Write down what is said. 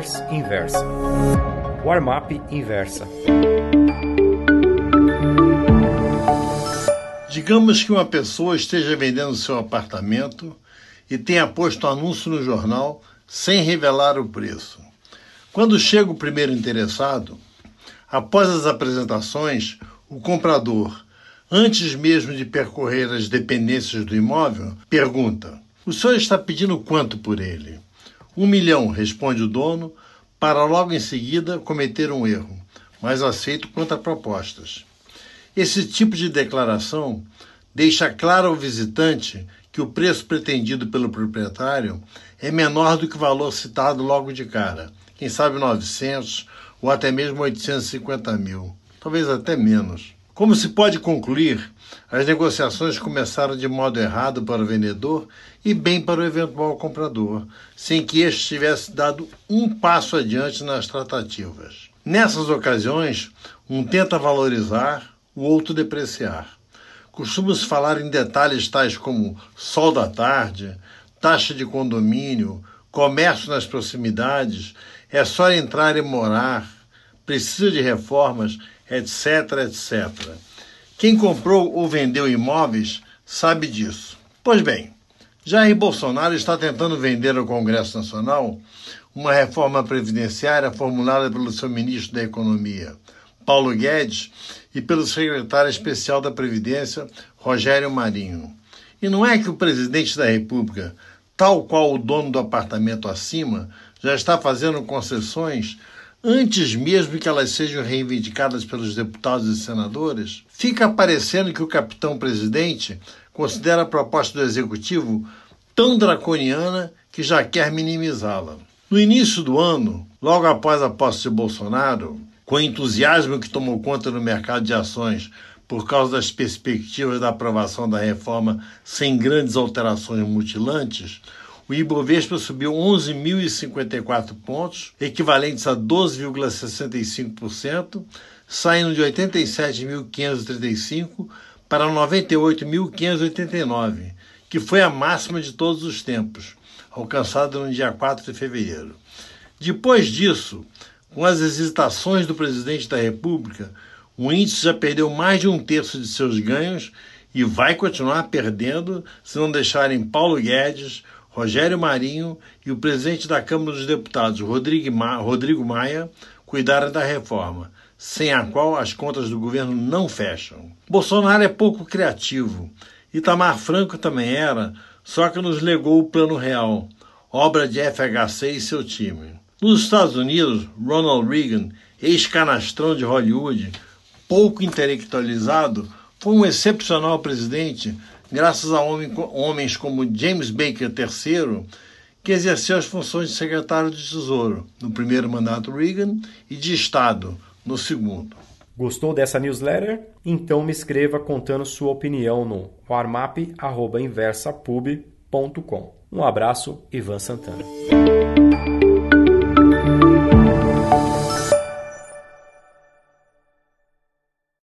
Newsletters Inversa. Warmap Inversa. Digamos que uma pessoa esteja vendendo seu apartamento e tenha posto anúncio no jornal sem revelar o preço. Quando chega o primeiro interessado, após as apresentações, o comprador, antes mesmo de percorrer as dependências do imóvel, pergunta: O senhor está pedindo quanto por ele? Um milhão, responde o dono, para logo em seguida cometer um erro, mas aceito contrapropostas. Esse tipo de declaração deixa claro ao visitante que o preço pretendido pelo proprietário é menor do que o valor citado logo de cara, quem sabe 900 ou até mesmo 850 mil, talvez até menos. Como se pode concluir, as negociações começaram de modo errado para o vendedor e bem para o eventual comprador, sem que este tivesse dado um passo adiante nas tratativas. Nessas ocasiões, um tenta valorizar, o outro depreciar. Costuma-se falar em detalhes tais como sol da tarde, taxa de condomínio, comércio nas proximidades, é só entrar e morar, precisa de reformas, etc, etc. Quem comprou ou vendeu imóveis sabe disso. Pois bem, Jair Bolsonaro está tentando vender ao Congresso Nacional uma reforma previdenciária formulada pelo seu ministro da Economia, Paulo Guedes, e pelo secretário especial da Previdência, Rogério Marinho. E não é que o presidente da República, tal qual o dono do apartamento acima, já está fazendo concessões antes mesmo que elas sejam reivindicadas pelos deputados e senadores, fica parecendo que o capitão presidente considera a proposta do executivo tão draconiana que já quer minimizá-la. No início do ano, logo após a posse de Bolsonaro, com o entusiasmo que tomou conta no mercado de ações por causa das perspectivas da aprovação da reforma sem grandes alterações mutilantes, o Ibovespa subiu 11.054 pontos, equivalentes a 12,65%, saindo de 87.535 para 98.589, que foi a máxima de todos os tempos, alcançada no dia 4 de fevereiro. Depois disso, com as hesitações do presidente da República, o índice já perdeu mais de um terço de seus ganhos e vai continuar perdendo se não deixarem Paulo Guedes, Rogério Marinho e o presidente da Câmara dos Deputados, Rodrigo Maia, cuidaram da reforma, sem a qual as contas do governo não fecham. Bolsonaro é pouco criativo. Itamar Franco também era, só que nos legou o Plano Real, obra de FHC e seu time. Nos Estados Unidos, Ronald Reagan, ex-canastrão de Hollywood, pouco intelectualizado, foi um excepcional presidente graças a homens como James Baker III, que exerceu as funções de secretário de Tesouro no primeiro mandato Reagan e de Estado no segundo. Gostou dessa newsletter? Então me escreva contando sua opinião no warmap.inversapub.com. Um abraço, Ivan Santana.